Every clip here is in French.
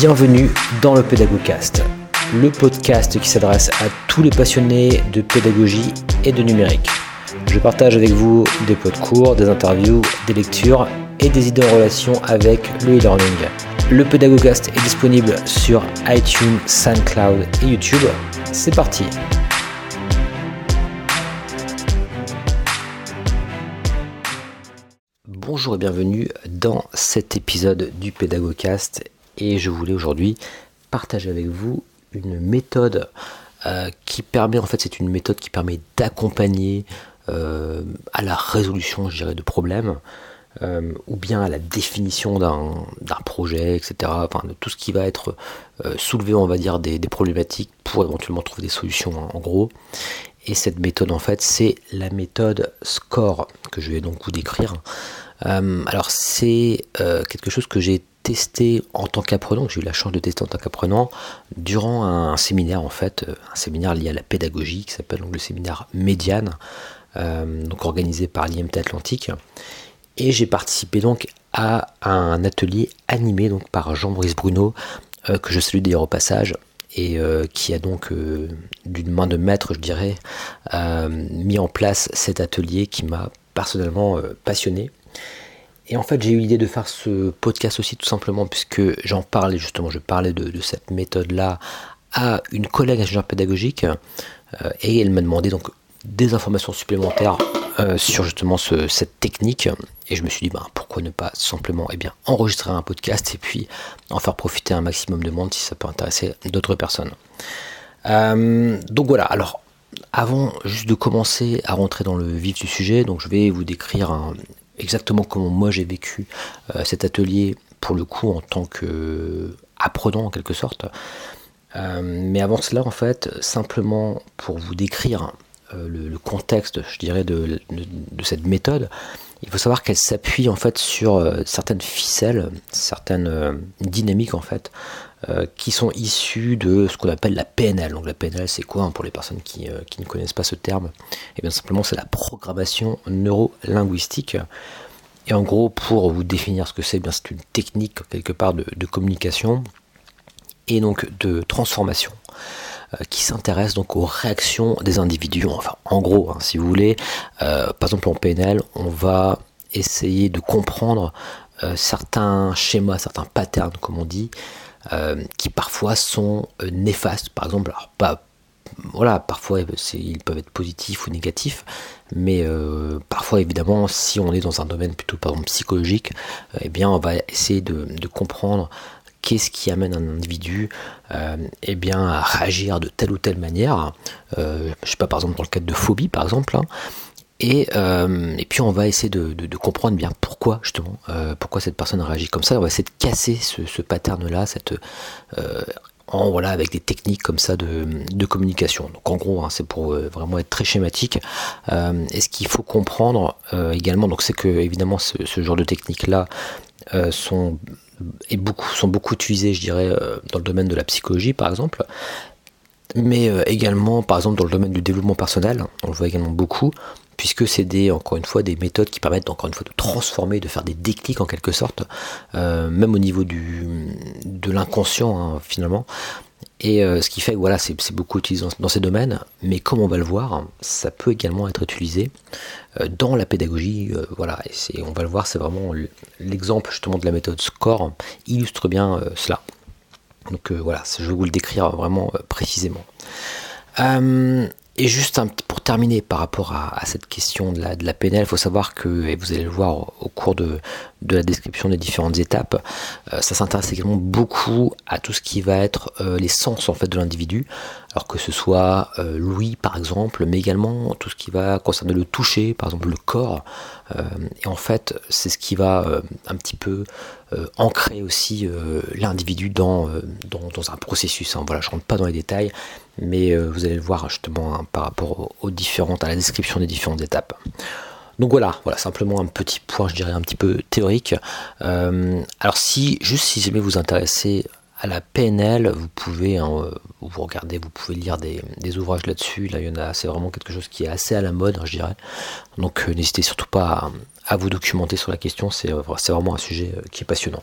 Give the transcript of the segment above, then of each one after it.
Bienvenue dans le Pédagogcast, le podcast qui s'adresse à tous les passionnés de pédagogie et de numérique. Je partage avec vous des pots de cours, des interviews, des lectures et des idées en relation avec le e-learning. Le Pédagogcast est disponible sur iTunes, SoundCloud et YouTube. C'est parti Bonjour et bienvenue dans cet épisode du Pédagogcast et je voulais aujourd'hui partager avec vous une méthode euh, qui permet, en fait c'est une méthode qui permet d'accompagner euh, à la résolution je dirais de problèmes euh, ou bien à la définition d'un projet, etc. Enfin, de tout ce qui va être soulevé, on va dire, des, problématiques pour éventuellement trouver des solutions en gros. Et cette méthode, en fait, c'est la méthode SCORE que je vais donc vous décrire. alors, c'est quelque chose que j'ai testé en tant qu'apprenant, j'ai eu la chance de tester en tant qu'apprenant, durant un, séminaire en fait, euh, un séminaire lié à la pédagogie qui s'appelle le séminaire Médiane, euh, donc organisé par l'IMT Atlantique. Et j'ai participé donc à un atelier animé par Jean-Brice Bruno, euh, que je salue d'ailleurs au passage, et qui a donc d'une main de maître, je dirais, mis en place cet atelier qui m'a personnellement passionné. Et en fait, j'ai eu l'idée de faire ce podcast aussi tout simplement puisque j'en parlais justement, je parlais de, cette méthode-là à une collègue ingénieure pédagogique euh, et elle m'a demandé donc des informations supplémentaires euh, sur justement cette technique et je me suis dit ben, pourquoi ne pas simplement eh bien, enregistrer un podcast et puis en faire profiter un maximum de monde si ça peut intéresser d'autres personnes. Euh, donc voilà, alors avant juste de commencer à rentrer dans le vif du sujet, donc je vais vous décrire un, exactement comment moi j'ai vécu euh, cet atelier pour le coup en tant qu'apprenant en quelque sorte. Euh, mais avant cela, en fait, simplement pour vous décrire euh, le, contexte, je dirais, de, cette méthode, il faut savoir qu'elle s'appuie en fait sur certaines ficelles, certaines dynamiques en fait, qui sont issues de ce qu'on appelle la PNL. Donc la PNL, c'est quoi hein, pour les personnes qui, qui, ne connaissent pas ce terme? Et eh bien simplement, c'est la programmation neuro-linguistique. Et en gros, pour vous définir ce que c'est, eh bien c'est une technique quelque part de, communication et donc de transformation euh, qui s'intéresse donc aux réactions des individus. Enfin, en gros, hein, si vous voulez, euh, par exemple en PNL, on va essayer de comprendre euh, certains schémas, certains patterns, comme on dit, qui parfois sont néfastes. Par exemple, alors pas voilà, parfois ils peuvent être positifs ou négatifs, mais euh, parfois évidemment, si on est dans un domaine plutôt par exemple psychologique, euh, eh bien on va essayer de, comprendre qu'est-ce qui amène un individu euh, eh bien, à réagir de telle ou telle manière. je sais pas, par exemple dans le cadre de phobie par exemple. Hein. et, puis on va essayer de, comprendre bien pourquoi justement, pourquoi cette personne réagit comme ça. On va essayer de casser ce, pattern-là, cette en, voilà, avec des techniques comme ça de, communication. Donc en gros, hein, c'est pour euh, vraiment être très schématique. Euh, et ce qu'il faut comprendre euh, également, c'est que évidemment ce, genre de techniques-là sont, et beaucoup, sont beaucoup utilisées, je dirais, dans le domaine de la psychologie par exemple mais également par exemple dans le domaine du développement personnel, on le voit également beaucoup, puisque c'est des, encore une fois, des méthodes qui permettent encore une fois de transformer, de faire des déclics en quelque sorte, euh, même au niveau de l'inconscient hein, finalement. Et euh, ce qui fait que voilà, c'est beaucoup utilisé dans, ces domaines, mais comme on va le voir, ça peut également être utilisé euh, dans la pédagogie. voilà, et on va le voir, c'est vraiment l'exemple justement de la méthode SCORE illustre bien cela. Donc voilà, je vais vous le décrire vraiment précisément. Et juste pour terminer par rapport à, cette question de la, de il faut savoir que, et vous allez le voir au, cours de, de, la description des différentes étapes, euh, ça s'intéresse également beaucoup à tout ce qui va être euh, les sens en fait de l'individu, alors que ce soit euh, l'ouïe par exemple, mais également tout ce qui va concerner le toucher, par exemple le corps. et en fait, c'est ce qui va un petit peu ancrer aussi l'individu dans, dans, un processus. Hein. Voilà, je rentre pas dans les détails, mais euh, vous allez le voir justement hein, par rapport aux différentes, à la description des différentes étapes. Donc voilà, voilà simplement un petit point, je dirais un petit peu théorique. Euh, alors si, juste si jamais vous intéressez à la PNL, vous pouvez hein, euh, vous regardez, vous pouvez lire des, ouvrages là-dessus. Là, il y en a, c'est vraiment quelque chose qui est assez à la mode, je dirais. Donc n'hésitez surtout pas à, vous documenter sur la question. C'est, c'est vraiment un sujet qui est passionnant.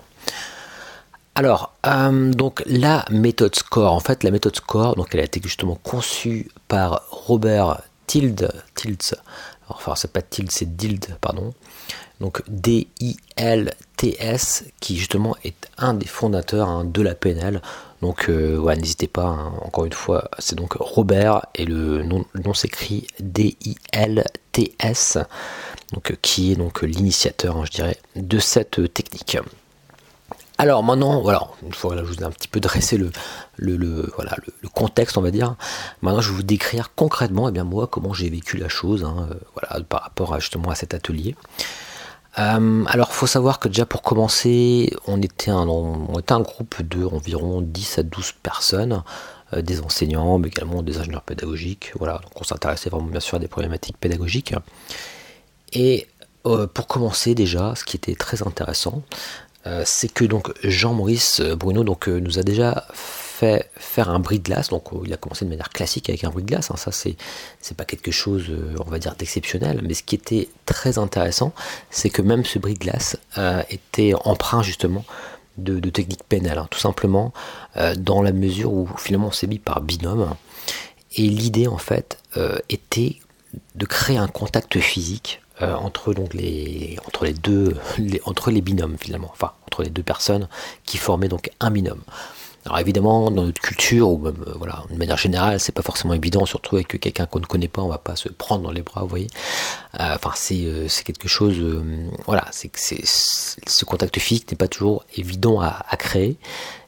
Alors, euh, donc la méthode SCORE, en fait, la méthode SCORE, donc elle a été justement conçue par Robert Tilde, Tilds, enfin c'est pas Tilde, c'est Dild, pardon, donc Qui justement est un des fondateurs hein, de la PNL. Donc euh, n'hésitez pas, hein, encore une fois, c'est donc Robert et le nom, s'écrit D-I-L-T-S, donc qui est donc l'initiateur, hein, je dirais, de cette technique. Alors maintenant, voilà, une fois que je vous ai un petit peu dressé le, le, voilà, le, contexte, on va dire, maintenant je vais vous décrire concrètement, et eh bien moi, comment j'ai vécu la chose, euh, voilà, par rapport à, justement à cet atelier. Euh, alors, faut savoir que déjà pour commencer, on était un, groupe de environ 10 à 12 personnes, euh, des enseignants, mais également des ingénieurs pédagogiques. Voilà, donc on s'intéressait vraiment bien sûr à des problématiques pédagogiques. Et pour commencer déjà, ce qui était très intéressant, euh, c'est que donc Jean-Maurice Bruno donc, euh, nous a déjà fait faire un bris de glace. Donc il a commencé de manière classique avec un bris de glace. Hein. ça c'est c'est pas quelque chose euh, on va dire d'exceptionnel. Mais ce qui était très intéressant, c'est que même ce bris de glace était emprunt justement de, techniques pénales, hein. tout simplement dans la mesure où finalement on s'est mis par binôme. Et l'idée en fait était de créer un contact physique euh, entre donc les entre les deux entre les binômes finalement enfin entre les deux personnes qui formaient donc un binôme alors évidemment dans notre culture ou même euh, voilà de manière générale c'est pas forcément évident surtout avec quelqu'un qu'on ne connaît pas on va pas se prendre dans les bras vous voyez euh, enfin c'est c'est quelque chose voilà c'est que ce contact physique n'est pas toujours évident à, créer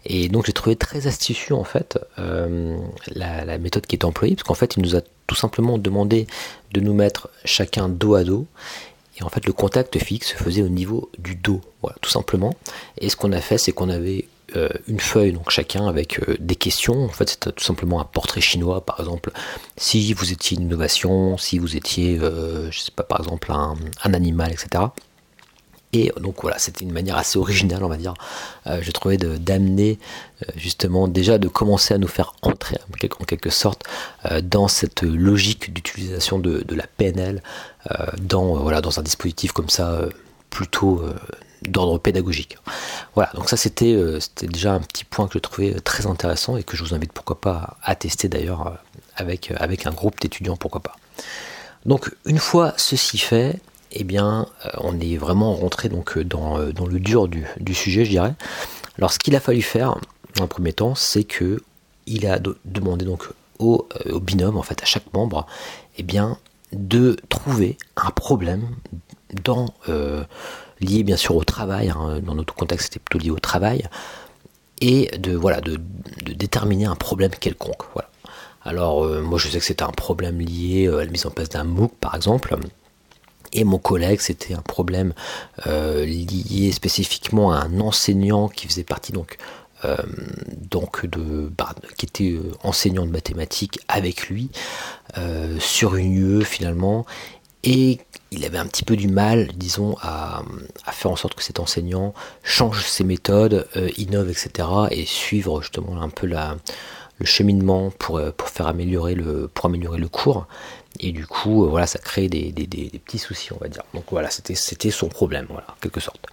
et donc j'ai trouvé très astucieux en fait la, la, méthode qui est employée parce qu'en fait il nous a tout simplement demandé de nous mettre chacun dos à dos. Et en fait, le contact fixe se faisait au niveau du dos, voilà, tout simplement. Et ce qu'on a fait, c'est qu'on avait euh, une feuille, donc chacun avec euh, des questions. En fait, c'était tout simplement un portrait chinois, par exemple. Si vous étiez une innovation, si vous étiez, euh, je sais pas, par exemple, un, animal, etc. Et donc voilà, c'était une manière assez originale, on va dire, euh, je trouvais d'amener justement déjà de commencer à nous faire entrer en quelque sorte dans cette logique d'utilisation de, la PNL dans un dispositif comme ça plutôt d'ordre pédagogique. Voilà, donc ça c'était c'était déjà un petit point que je trouvais très intéressant et que je vous invite pourquoi pas à tester d'ailleurs avec, avec un groupe d'étudiants, pourquoi pas. Donc une fois ceci fait, eh bien, euh, on est vraiment rentré donc euh, dans, euh, dans le dur du, sujet, je dirais. Alors, ce qu'il a fallu faire, en premier temps, c'est que il a demandé donc au, binôme, en fait, à chaque membre, eh bien, de trouver un problème dans, lié bien sûr au travail, hein, dans notre contexte c'était plutôt lié au travail, et de, voilà, de, déterminer un problème quelconque. Voilà. Alors moi je sais que c'était un problème lié à la mise en place d'un MOOC par exemple, et mon collègue, c'était un problème euh, lié spécifiquement à un enseignant qui faisait partie donc euh, de, bah, qui était euh, enseignant de mathématiques avec lui sur une UE finalement et il avait un petit peu du mal, disons, à, faire en sorte que cet enseignant change ses méthodes, innove, etc. et suivre justement un peu le cheminement pour, pour faire améliorer le, pour améliorer le cours. Et du coup, euh, voilà, ça crée des, petits soucis, on va dire. Donc voilà, c'était son problème, voilà, en quelque sorte.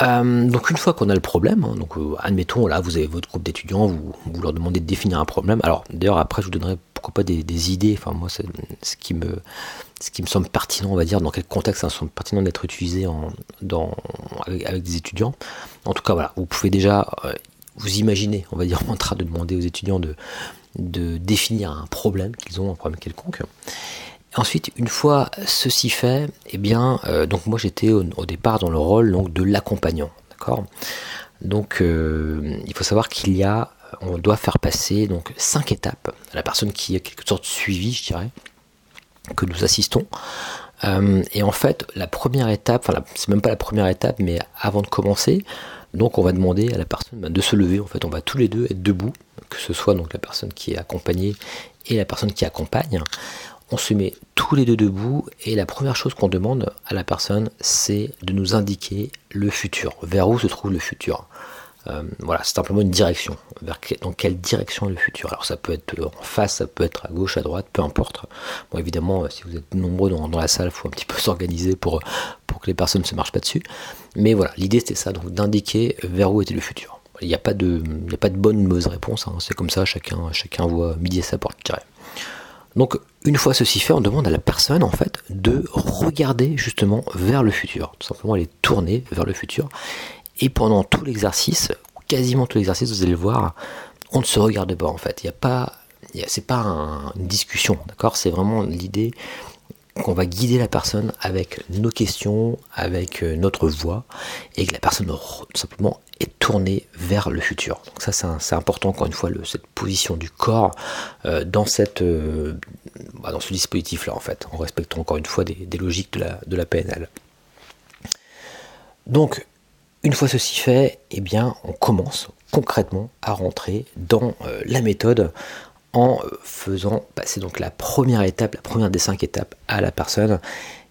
Euh, donc une fois qu'on a le problème, hein, donc euh, admettons là vous avez votre groupe d'étudiants, vous, vous, leur demandez de définir un problème. Alors d'ailleurs après je vous donnerai pourquoi pas des, idées. Enfin moi c'est ce qui me ce qui me semble pertinent, on va dire, dans quel contexte ça semble pertinent d'être utilisé en, dans, avec, des étudiants. En tout cas voilà, vous pouvez déjà vous imaginer, on va dire, en train de demander aux étudiants de, de définir un problème qu'ils ont, un problème quelconque. Ensuite, une fois ceci fait, eh bien, euh, donc moi j'étais au, départ dans le rôle donc, de l'accompagnant, d'accord? Donc, euh, il faut savoir qu'il y a, on doit faire passer donc cinq étapes à la personne qui a quelque sorte de suivi, je dirais, que nous assistons. Euh, et en fait, la première étape, enfin, c'est même pas la première étape, mais avant de commencer, donc on va demander à la personne bah, de se lever. En fait, on va tous les deux être debout, que ce soit donc la personne qui est accompagnée et la personne qui accompagne. On se met tous les deux debout et la première chose qu'on demande à la personne, c'est de nous indiquer le futur, vers où se trouve le futur? Euh, voilà, c'est simplement une direction. Dans quelle direction est le futur Alors ça peut être en face, ça peut être à gauche, à droite, peu importe. Bon, évidemment, euh, si vous êtes nombreux dans, la salle, il faut un petit peu s'organiser pour, pour que les personnes ne se marchent pas dessus. Mais voilà, l'idée c'était ça, donc d'indiquer vers où était le futur. Il n'y a, pas de, a pas de bonne ou de mauvaise réponse, hein. c'est comme ça, chacun, chacun voit midi à sa porte. Donc, une fois ceci fait, on demande à la personne, en fait, de regarder justement vers le futur. Tout simplement, elle est tournée vers le futur. Et pendant tout l'exercice, quasiment tout l'exercice, vous allez le voir, on ne se regarde pas, en fait. Il n'y a pas, c'est pas une discussion, d'accord? C'est vraiment l'idée qu'on va guider la personne avec nos questions, avec euh, notre voix, et que la personne tout simplement est tournée vers le futur. Donc ça c'est important encore une fois cette position du corps euh, dans cette euh, bah, dans ce dispositif là en fait, en respectant encore une fois des, logiques de la, de la PNL. Donc une fois ceci fait, eh bien on commence concrètement à rentrer dans la méthode en faisant passer donc la première étape, la première des cinq étapes à la personne.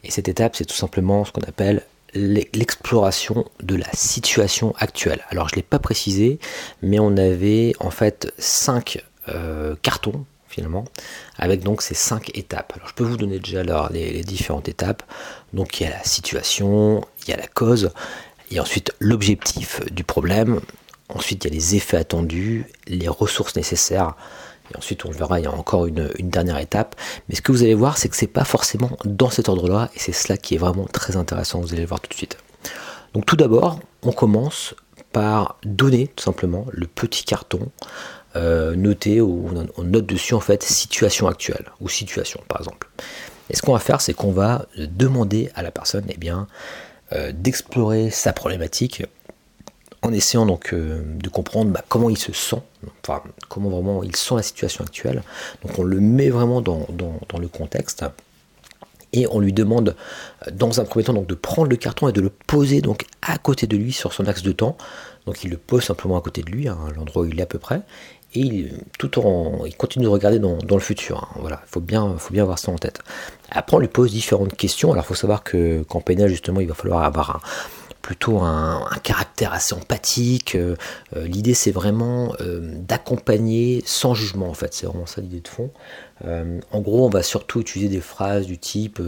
Et cette étape, c'est tout simplement ce qu'on appelle l'exploration de la situation actuelle. Alors je ne l'ai pas précisé, mais on avait en fait cinq euh, cartons finalement, avec donc ces cinq étapes. Alors je peux vous donner déjà les, les, différentes étapes. Donc il y a la situation, il y a la cause, et ensuite l'objectif du problème. Ensuite il y a les effets attendus, les ressources nécessaires, et ensuite, on le verra, il y a encore une, dernière étape. Mais ce que vous allez voir, c'est que c'est pas forcément dans cet ordre-là, et c'est cela qui est vraiment très intéressant. Vous allez le voir tout de suite. Donc, tout d'abord, on commence par donner tout simplement le petit carton euh, noté où on, note dessus en fait situation actuelle ou situation par exemple. Et ce qu'on va faire, c'est qu'on va demander à la personne, eh bien, d'explorer sa problématique en essayant donc euh, de comprendre bah, comment il se sent, comment vraiment il sent la situation actuelle. Donc on le met vraiment dans, le contexte et on lui demande euh, dans un premier temps donc de prendre le carton et de le poser donc à côté de lui sur son axe de temps. Donc il le pose simplement à côté de lui, à hein, l'endroit où il est à peu près, et il, tout de regarder dans, le futur. Hein. Voilà, il faut bien, avoir ça en tête. Après, on lui pose différentes questions. Alors, il faut savoir que qu'en pénal, justement, il va falloir avoir un, plutôt un, caractère assez empathique. Euh, euh, l'idée, c'est vraiment euh, d'accompagner sans jugement, en fait. C'est vraiment ça l'idée de fond. en gros, on va surtout utiliser des phrases du type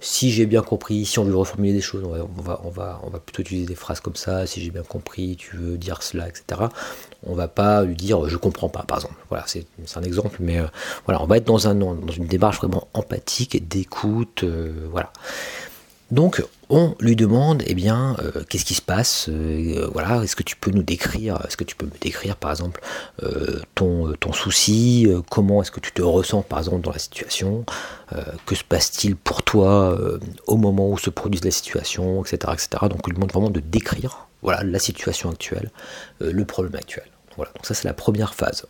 si j'ai bien compris, si on veut reformuler des choses, on va, on va, on va, plutôt utiliser des phrases comme ça. Si j'ai bien compris, tu veux dire cela, etc. On va pas lui dire je comprends pas, par exemple. Voilà, c'est un exemple, mais voilà, on va être dans, un, dans une démarche vraiment empathique, d'écoute, voilà. Donc, on lui demande, eh bien, euh, qu'est-ce qui se passe euh, Voilà, est-ce que tu peux nous décrire Est-ce que tu peux me décrire, par exemple, euh, ton, souci Comment est-ce que tu te ressens, par exemple, dans la situation Que se passe-t-il pour toi au moment où se produise la situation, etc., etc. Donc, on lui demande vraiment de décrire, voilà, la situation actuelle, le problème actuel. Voilà, donc ça, c'est la première phase.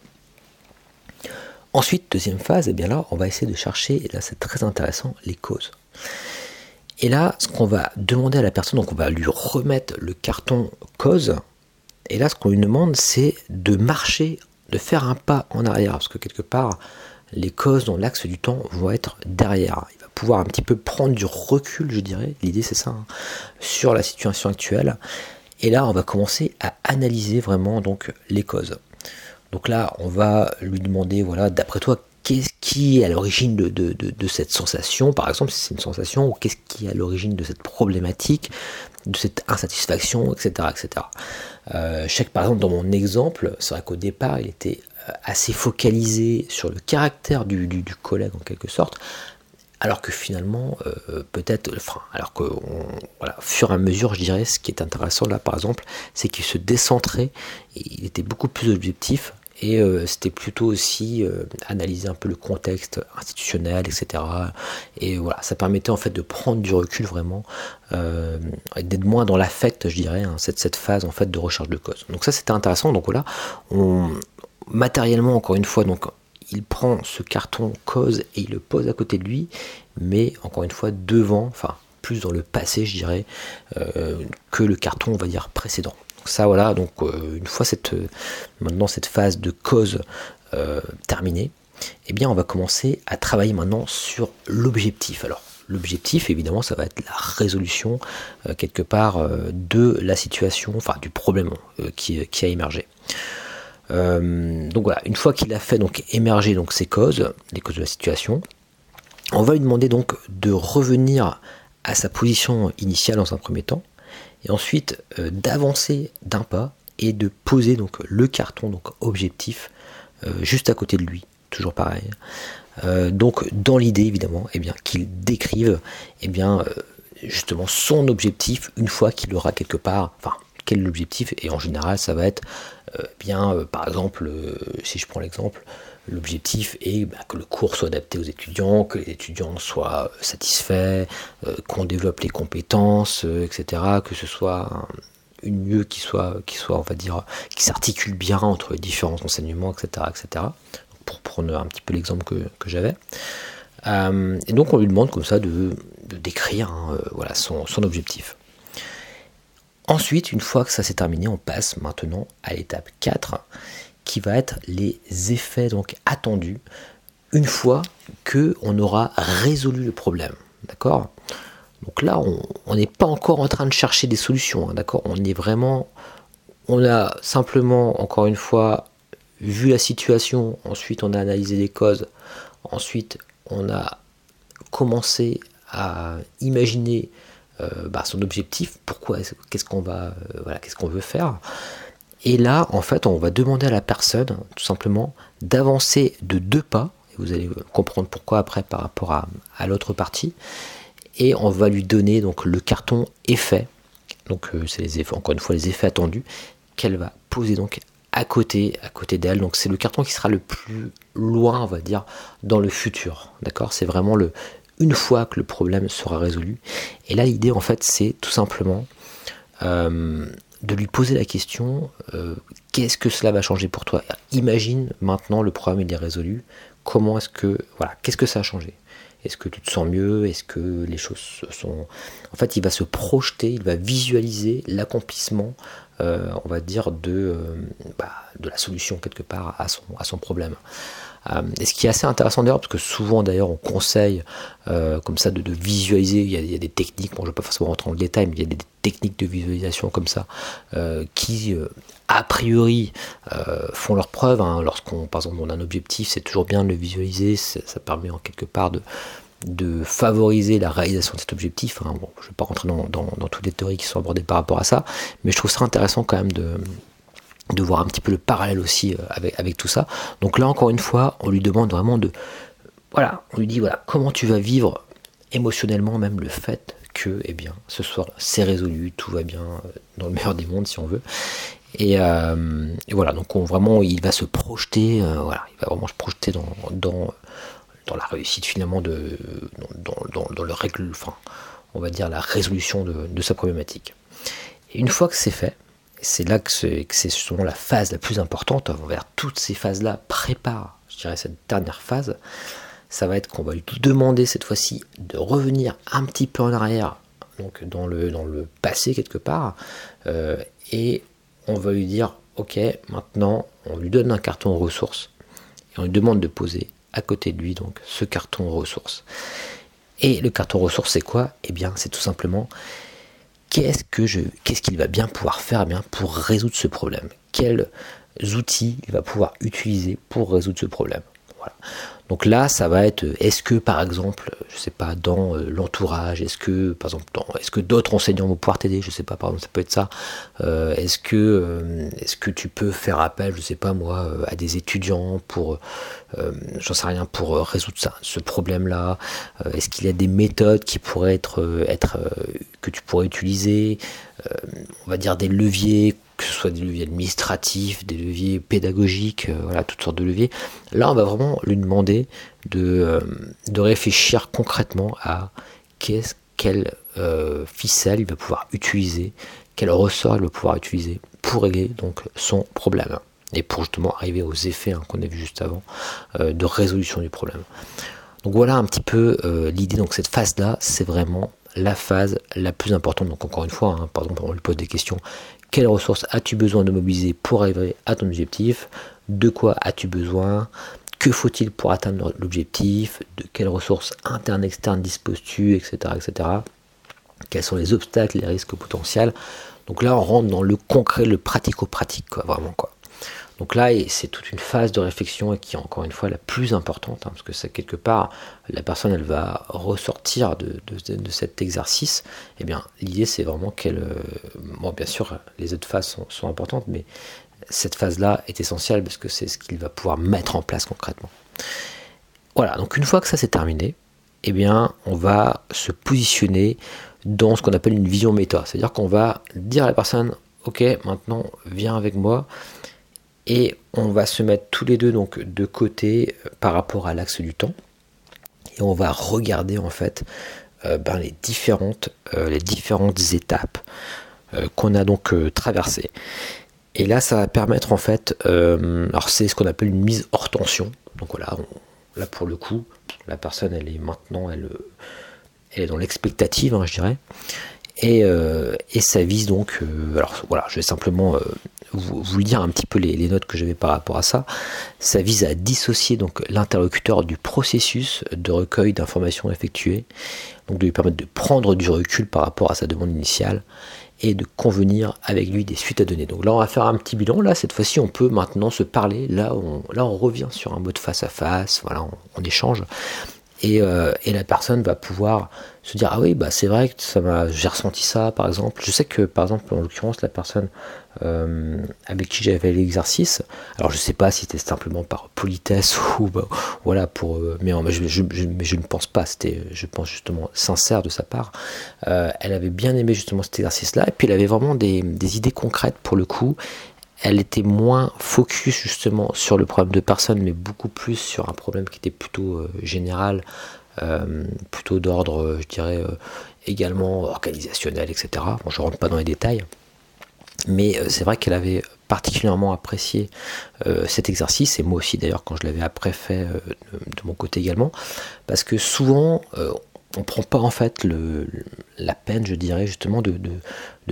Ensuite, deuxième phase, eh bien là, on va essayer de chercher, et là, c'est très intéressant, les causes. Et là, ce qu'on va demander à la personne, donc on va lui remettre le carton cause. Et là, ce qu'on lui demande, c'est de marcher, de faire un pas en arrière. Parce que quelque part, les causes dans l'axe du temps vont être derrière. Il va pouvoir un petit peu prendre du recul, je dirais. L'idée, c'est ça, hein, sur la situation actuelle. Et là, on va commencer à analyser vraiment donc les causes. Donc là, on va lui demander, voilà, d'après toi, qu'est-ce qui est à l'origine de, cette sensation, par exemple, si c'est une sensation, ou qu'est-ce qui est à l'origine de cette problématique, de cette insatisfaction, etc. etc. Euh, par exemple, dans mon exemple, c'est vrai qu'au départ, il était euh, assez focalisé sur le caractère du, collègue, en quelque sorte, alors que finalement, euh, peut-être, enfin, alors que, fur et à mesure, je dirais, ce qui est intéressant là, par exemple, c'est qu'il se décentrait, il était beaucoup plus objectif, et euh, c'était plutôt aussi euh, analyser un peu le contexte institutionnel, etc. Et voilà, ça permettait en fait de prendre du recul vraiment, euh, d'être moins dans l'affect, je dirais, hein, cette, cette phase en fait de recherche de cause. Donc ça c'était intéressant. Donc voilà, on, matériellement encore une fois, donc il prend ce carton cause et il le pose à côté de lui, mais encore une fois devant, enfin plus dans le passé, je dirais, que le carton, on va dire, précédent ça, voilà, donc euh, une fois cette, maintenant cette phase de cause euh, terminée, eh bien on va commencer à travailler maintenant sur l'objectif. Alors l'objectif, évidemment, ça va être la résolution euh, quelque part de la situation, enfin du problème qui, a émergé. donc voilà, une fois qu'il a fait donc émerger donc causes, les causes de la situation, on va lui demander donc de revenir à sa position initiale dans un premier temps, et ensuite euh, d'avancer d'un pas et de poser donc le carton donc objectif juste à côté de lui, toujours pareil. donc dans l'idée évidemment, eh bien qu'il décrive eh bien justement son objectif une fois qu'il aura quelque part, enfin quel est l'objectif et en général ça va être bien par exemple si je prends l'exemple L'objectif est bah, que le cours soit adapté aux étudiants, que les étudiants soient satisfaits, euh, qu'on développe les compétences, euh, etc. Que ce soit une lieu qui soit, qui soit, on va dire, qui s'articule bien entre les différents enseignements, etc., etc. Pour prendre un petit peu l'exemple que, j'avais. Euh, et donc on lui demande comme ça de, décrire hein, voilà, son, son objectif. Ensuite, une fois que ça s'est terminé, on passe maintenant à l'étape 4 qui va être les effets donc attendus une fois que on aura résolu le problème. D'accord? Donc là, on n'est pas encore en train de chercher des solutions. Hein, d'accord? On est vraiment. On a simplement, encore une fois, vu la situation. Ensuite, on a analysé les causes. Ensuite, on a commencé à imaginer euh, bah, son objectif. Pourquoi Qu'est-ce qu'on va, euh, voilà, qu'est-ce qu'on veut faire et là, en fait, on va demander à la personne, tout simplement, d'avancer de deux pas. Vous allez comprendre pourquoi après par rapport à, l'autre partie. Et on va lui donner donc le carton effet. Donc euh, c'est les effets, encore une fois, les effets attendus qu'elle va poser donc à côté, à côté d'elle. Donc c'est le carton qui sera le plus loin, on va dire, dans le futur. D'accord? C'est vraiment le une fois que le problème sera résolu. Et là, l'idée, en fait, c'est tout simplement euh, de lui poser la question euh, qu'est-ce que cela va changer pour toi? Imagine maintenant le problème il est résolu. Comment est-ce que voilà qu'est-ce que ça a changé? Est-ce que tu te sens mieux? Est-ce que les choses sont en fait il va se projeter, il va visualiser l'accomplissement, euh, on va dire de euh, bah, de la solution quelque part à son problème. Euh, et ce qui est assez intéressant d'ailleurs, parce que souvent d'ailleurs on conseille euh, comme ça de, visualiser, il y, a, des techniques, bon je ne vais pas forcément rentrer dans le détail, mais il y a des techniques de visualisation comme ça euh, qui a priori font leur preuve. Hein. Lorsqu'on, par exemple, on a un objectif, c'est toujours bien de le visualiser, ça permet en quelque part de, favoriser la réalisation de cet objectif. Hein. Bon, je ne vais pas rentrer dans, dans, toutes les théories qui sont abordées par rapport à ça, mais je trouve ça intéressant quand même de, de voir un petit peu le parallèle aussi euh, avec, avec tout ça. Donc là, encore une fois, on lui demande vraiment de... Voilà, on lui dit, voilà, comment tu vas vivre émotionnellement même le fait que, eh bien, ce soir, c'est résolu, tout va bien, euh, dans le meilleur des mondes, si on veut. Et, euh, voilà, donc on, vraiment, il va se projeter, voilà, il va vraiment se projeter dans, dans, dans la réussite finalement de, dans, dans, le règle, enfin, on va dire la résolution de, de sa problématique. Et une fois que c'est fait, c'est là que c'est justement la phase la plus importante, envers toutes ces phases-là. Prépare, je dirais, cette dernière phase, ça va être qu'on va lui demander cette fois-ci de revenir un petit peu en arrière, donc dans le, dans le passé quelque part, euh, et on va lui dire, ok, maintenant on lui donne un carton ressources, et on lui demande de poser à côté de lui donc ce carton ressources. Et le carton ressources, c'est quoi? Eh bien, c'est tout simplement qu'est-ce qu'il va bien pouvoir faire eh bien pour résoudre ce problème? Quels outils il va pouvoir utiliser pour résoudre ce problème? Donc là, ça va être, est-ce que par exemple, je sais pas, dans euh, l'entourage, est-ce que par exemple, est-ce que d'autres enseignants vont pouvoir t'aider? Je sais pas, par exemple, ça peut être ça. Euh, est-ce que, euh, tu peux faire appel, je sais pas moi, à des étudiants pour, j'en sais rien, pour résoudre ça, ce problème-là? Est-ce qu'il y a des méthodes qui pourraient être que tu pourrais utiliser? On va dire des leviers que ce soit des leviers administratifs, des leviers pédagogiques, euh, voilà, toutes sortes de leviers. Là, on va vraiment lui demander de, euh, réfléchir concrètement à qu'est-ce, quelle euh, ficelle il va pouvoir utiliser, quel ressort il va pouvoir utiliser pour régler donc son problème et pour justement arriver aux effets hein, qu'on a vu juste avant de résolution du problème. Donc voilà un petit peu l'idée. Donc cette phase là, c'est vraiment la phase la plus importante. Donc encore une fois, hein, par exemple, on lui pose des questions quelles ressources as-tu besoin de mobiliser pour arriver à ton objectif? De quoi as-tu besoin? Que faut-il pour atteindre l'objectif? De quelles ressources internes, externes disposes-tu Etc. etc. Quels sont les obstacles, les risques potentiels? Donc là, on rentre dans le concret, le pratico-pratique, quoi, vraiment. quoi. Donc là, c'est toute une phase de réflexion qui est encore une fois la plus importante, hein, parce que c'est quelque part, la personne, elle va ressortir de, cet exercice. Eh bien, l'idée, c'est vraiment qu'elle... Euh, bon, bien sûr, les autres phases sont, importantes, mais cette phase-là est essentielle parce que c'est ce qu'il va pouvoir mettre en place concrètement. Voilà, donc une fois que ça c'est terminé, eh bien, on va se positionner dans ce qu'on appelle une vision méta. C'est-à-dire qu'on va dire à la personne, ok, maintenant viens avec moi et on va se mettre tous les deux donc de côté euh, par rapport à l'axe du temps et on va regarder en fait euh, ben, les différentes euh, les différentes étapes qu'on a donc traversées. Et là, ça va permettre en fait, alors c'est ce qu'on appelle une mise hors tension. Donc voilà, là pour le coup, la personne elle est maintenant elle, est dans l'expectative, hein, je dirais. Et, et, ça vise donc, alors voilà, je vais simplement vous, vous dire un petit peu les, notes que j'avais par rapport à ça. Ça vise à dissocier donc l'interlocuteur du processus de recueil d'informations effectuées, donc de lui permettre de prendre du recul par rapport à sa demande initiale et de convenir avec lui des suites à donner. Donc là, on va faire un petit bilan. Là, cette fois-ci, on peut maintenant se parler. Là, on, là, on revient sur un mode face à face. Voilà, on échange. Euh, et, la personne va pouvoir se dire ah oui bah c'est vrai que ça m'a j'ai ressenti ça par exemple. Je sais que par exemple en l'occurrence la personne euh, avec qui j'avais l'exercice alors je sais pas si c'était simplement par politesse ou bah, voilà pour euh, mais, je, je, ne pense pas. C'était je pense justement sincère de sa part. Elle avait bien aimé justement cet exercice là et puis elle avait vraiment des idées concrètes pour le coup elle était moins focus justement sur le problème de personne, mais beaucoup plus sur un problème qui était plutôt euh, général, euh, plutôt d'ordre, euh, je dirais, également organisationnel, etc. Bon, je rentre pas dans les détails, mais c'est vrai qu'elle avait particulièrement apprécié cet exercice, et moi aussi d'ailleurs quand je l'avais après fait de, mon côté également, parce que souvent on prend pas en fait la peine, je dirais justement, de,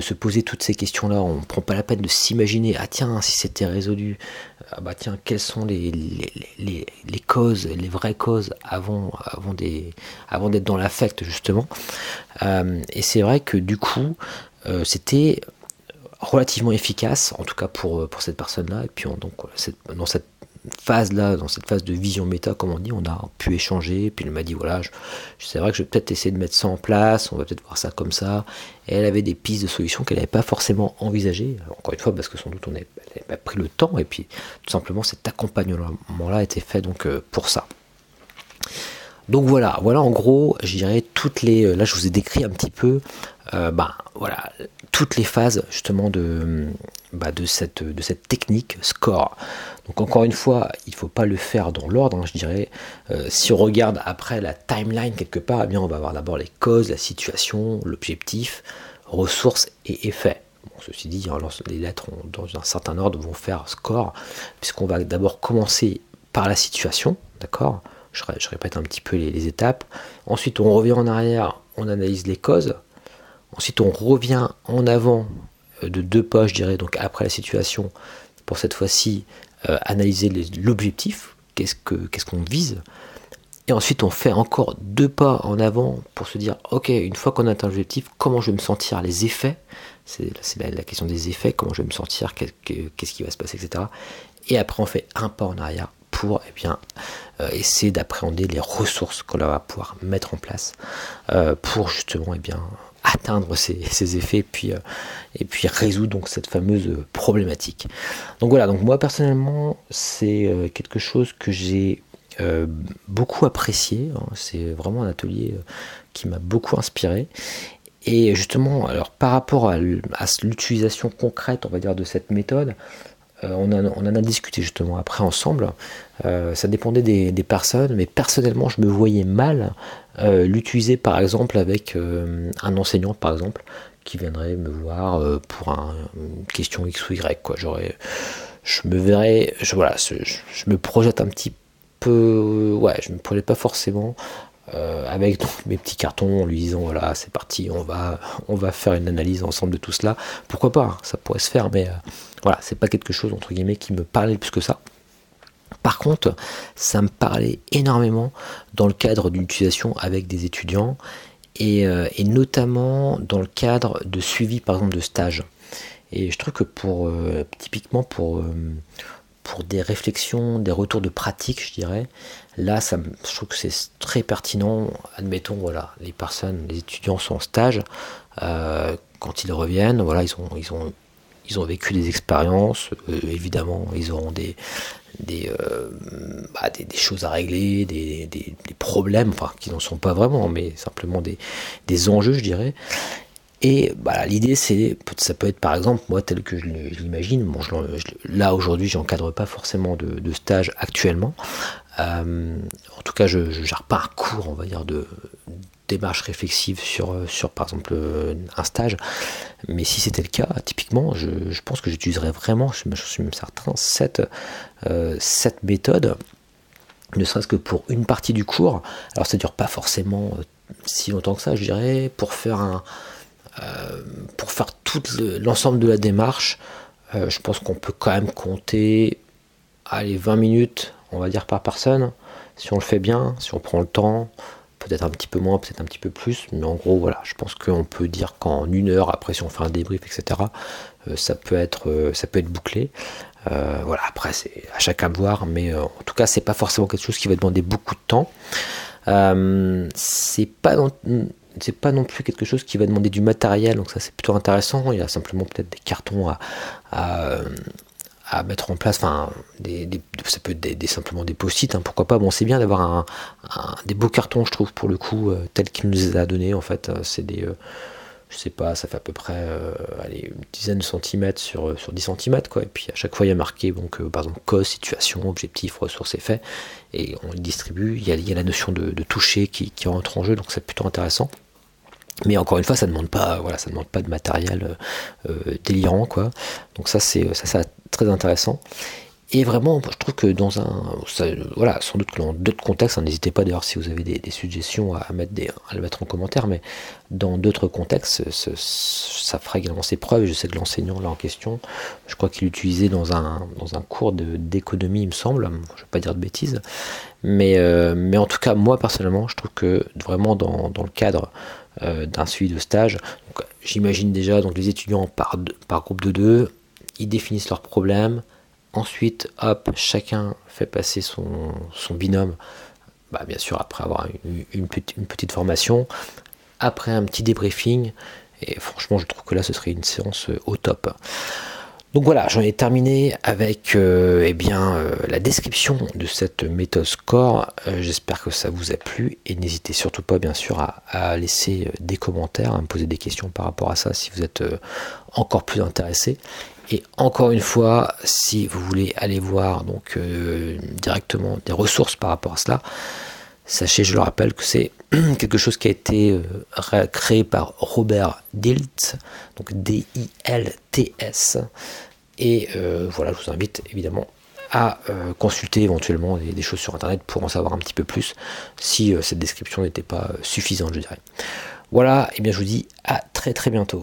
se poser toutes ces questions-là. On prend pas la peine de s'imaginer, ah tiens, si c'était résolu, ah bah tiens, quelles sont les, causes, les vraies causes avant, d'être dans l'affect justement. Euh, et c'est vrai que du coup, euh, c'était relativement efficace, en tout cas pour, cette personne-là. Et puis dans cette phase là, dans cette phase de vision méta, comme on dit, on a pu échanger. Puis elle m'a dit voilà, c'est vrai que je vais peut-être essayer de mettre ça en place, on va peut-être voir ça comme ça. Et elle avait des pistes de solutions qu'elle n'avait pas forcément envisagées. Encore une fois, parce que sans doute on n'avait pas pris le temps, et puis tout simplement cet accompagnement-là été fait donc euh, pour ça. Donc voilà, voilà en gros, je dirais toutes les. Euh, là, je vous ai décrit un petit peu, euh, ben, voilà, toutes les phases justement de, bah, de, cette, de cette technique score. Donc encore une fois, il ne faut pas le faire dans l'ordre, hein, je dirais. Euh, si on regarde après la timeline quelque part, eh bien on va avoir d'abord les causes, la situation, l'objectif, ressources et effets. ceci dit, les lettres dans un certain ordre vont faire score, puisqu'on va d'abord commencer par la situation, d'accord? Je, répète un petit peu les, étapes. Ensuite, on revient en arrière, on analyse les causes. Ensuite, on revient en avant euh, de deux pas, je dirais, donc après la situation, pour cette fois-ci euh, analyser l'objectif, qu'est-ce qu'on vise. Et ensuite, on fait encore deux pas en avant pour se dire, ok, une fois qu'on a atteint l'objectif, comment je vais me sentir, les effets, c'est la, question des effets, comment je vais me sentir, qu'est-ce qui va se passer, etc. Et après, on fait un pas en arrière pour eh bien, euh, essayer d'appréhender les ressources qu'on va pouvoir mettre en place pour justement eh bien, atteindre ces, effets et puis, euh, et puis résoudre donc cette fameuse problématique. Donc voilà, donc moi personnellement c'est quelque chose que j'ai beaucoup apprécié, hein. c'est vraiment un atelier qui m'a beaucoup inspiré. Et justement, alors par rapport à l'utilisation concrète, on va dire, de cette méthode, euh, on, en a discuté justement après ensemble. Euh, ça dépendait des, personnes, mais personnellement, je me voyais mal euh, l'utiliser par exemple avec un enseignant, par exemple, qui viendrait me voir pour une question X ou Y. Quoi. J'aurais, je me verrais, je, voilà, je, me projette un petit peu, ouais, je me projette pas forcément avec mes petits cartons en lui disant voilà c'est parti on va on va faire une analyse ensemble de tout cela pourquoi pas hein, ça pourrait se faire mais voilà, c'est pas quelque chose entre guillemets qui me parlait plus que ça. Par contre, ça me parlait énormément dans le cadre d'une utilisation avec des étudiants et, euh, notamment dans le cadre de suivi par exemple de stage. Et je trouve que pour euh, typiquement pour, euh, pour des réflexions, des retours de pratique, je dirais, là, ça, je trouve que c'est très pertinent. Admettons, voilà, les personnes, les étudiants sont en stage. Euh, quand ils reviennent, voilà, ils ont, ils ont, ils ont vécu des expériences. Euh, évidemment, ils auront des, des, euh, bah, des, choses à régler, des, des, problèmes, enfin, qui n'en sont pas vraiment, mais simplement des, des enjeux, je dirais. Et bah, l'idée, c'est, ça peut être par exemple, moi, tel que je l'imagine, bon, là aujourd'hui, j'encadre pas forcément de, stage actuellement. Euh, en tout cas, je ne gère pas un cours, on va dire, de démarche réflexive sur, sur par exemple un stage. Mais si c'était le cas, typiquement, je, pense que j'utiliserais vraiment, je, suis même certain, cette, euh, cette méthode, ne serait-ce que pour une partie du cours. Alors ça dure pas forcément euh, si longtemps que ça, je dirais, pour faire un, pour faire tout l'ensemble de la démarche, euh, je pense qu'on peut quand même compter allez, 20 minutes, on va dire, par personne. Si on le fait bien, si on prend le temps, peut-être un petit peu moins, peut-être un petit peu plus, mais en gros, voilà, je pense qu'on peut dire qu'en une heure, après, si on fait un débrief, etc., euh, ça, peut être, ça peut être bouclé. voilà, après, c'est à chacun de voir, mais en tout cas, c'est pas forcément quelque chose qui va demander beaucoup de temps. c'est pas c'est pas non plus quelque chose qui va demander du matériel, donc ça c'est plutôt intéressant. Il y a simplement peut-être des cartons à, à, mettre en place, enfin, des, ça peut être des, simplement des post-it, hein, pourquoi pas. Bon, c'est bien d'avoir un, des beaux cartons, je trouve, pour le coup, euh, tels qu'il nous a donnés. En fait, euh, c'est des, euh, je sais pas, ça fait à peu près une dizaine de centimètres sur, sur 10 centimètres, quoi. Et puis à chaque fois, il y a marqué, donc, par exemple, cause, situation, objectif, ressources, effets, et on le distribue. Il y a, il la notion de, toucher qui, qui rentre en jeu, donc c'est plutôt intéressant. Mais encore une fois, ça ne demande pas, voilà, ça demande pas de matériel euh, euh, délirant, quoi. Donc ça, c'est ça, c'est très intéressant. Et vraiment, je trouve que dans un, voilà, sans doute que dans d'autres contextes, hein, n'hésitez pas d'ailleurs si vous avez des, suggestions à mettre à le mettre en commentaire, mais dans d'autres contextes, ça fera également ses preuves. Je sais que l'enseignant là en question, je crois qu'il l'utilisait dans un, dans un cours d'économie, il me semble. Je ne vais pas dire de bêtises, mais, euh, mais en tout cas, moi personnellement, je trouve que vraiment dans, dans le cadre euh, d'un suivi de stage. J'imagine déjà donc les étudiants par, groupe de deux, ils définissent leurs problèmes. Ensuite, hop, chacun fait passer son, son binôme, bah, bien sûr après avoir une, une, petite formation, après un petit débriefing, et franchement je trouve que là ce serait une séance euh, au top. Donc voilà, j'en ai terminé avec euh, eh bien, euh, la description de cette méthode score. Euh, j'espère que ça vous a plu et n'hésitez surtout pas bien sûr à, laisser des commentaires, à me poser des questions par rapport à ça si vous êtes encore plus intéressé. Et encore une fois, si vous voulez aller voir donc directement des ressources par rapport à cela, Sachez, je le rappelle, que c'est quelque chose qui a été euh, créé par Robert Dilt, donc D-I-L-T-S. Et euh, voilà, je vous invite évidemment à euh, consulter éventuellement des, choses sur Internet pour en savoir un petit peu plus si cette description n'était pas suffisante, je dirais. Voilà, et bien je vous dis à très très bientôt.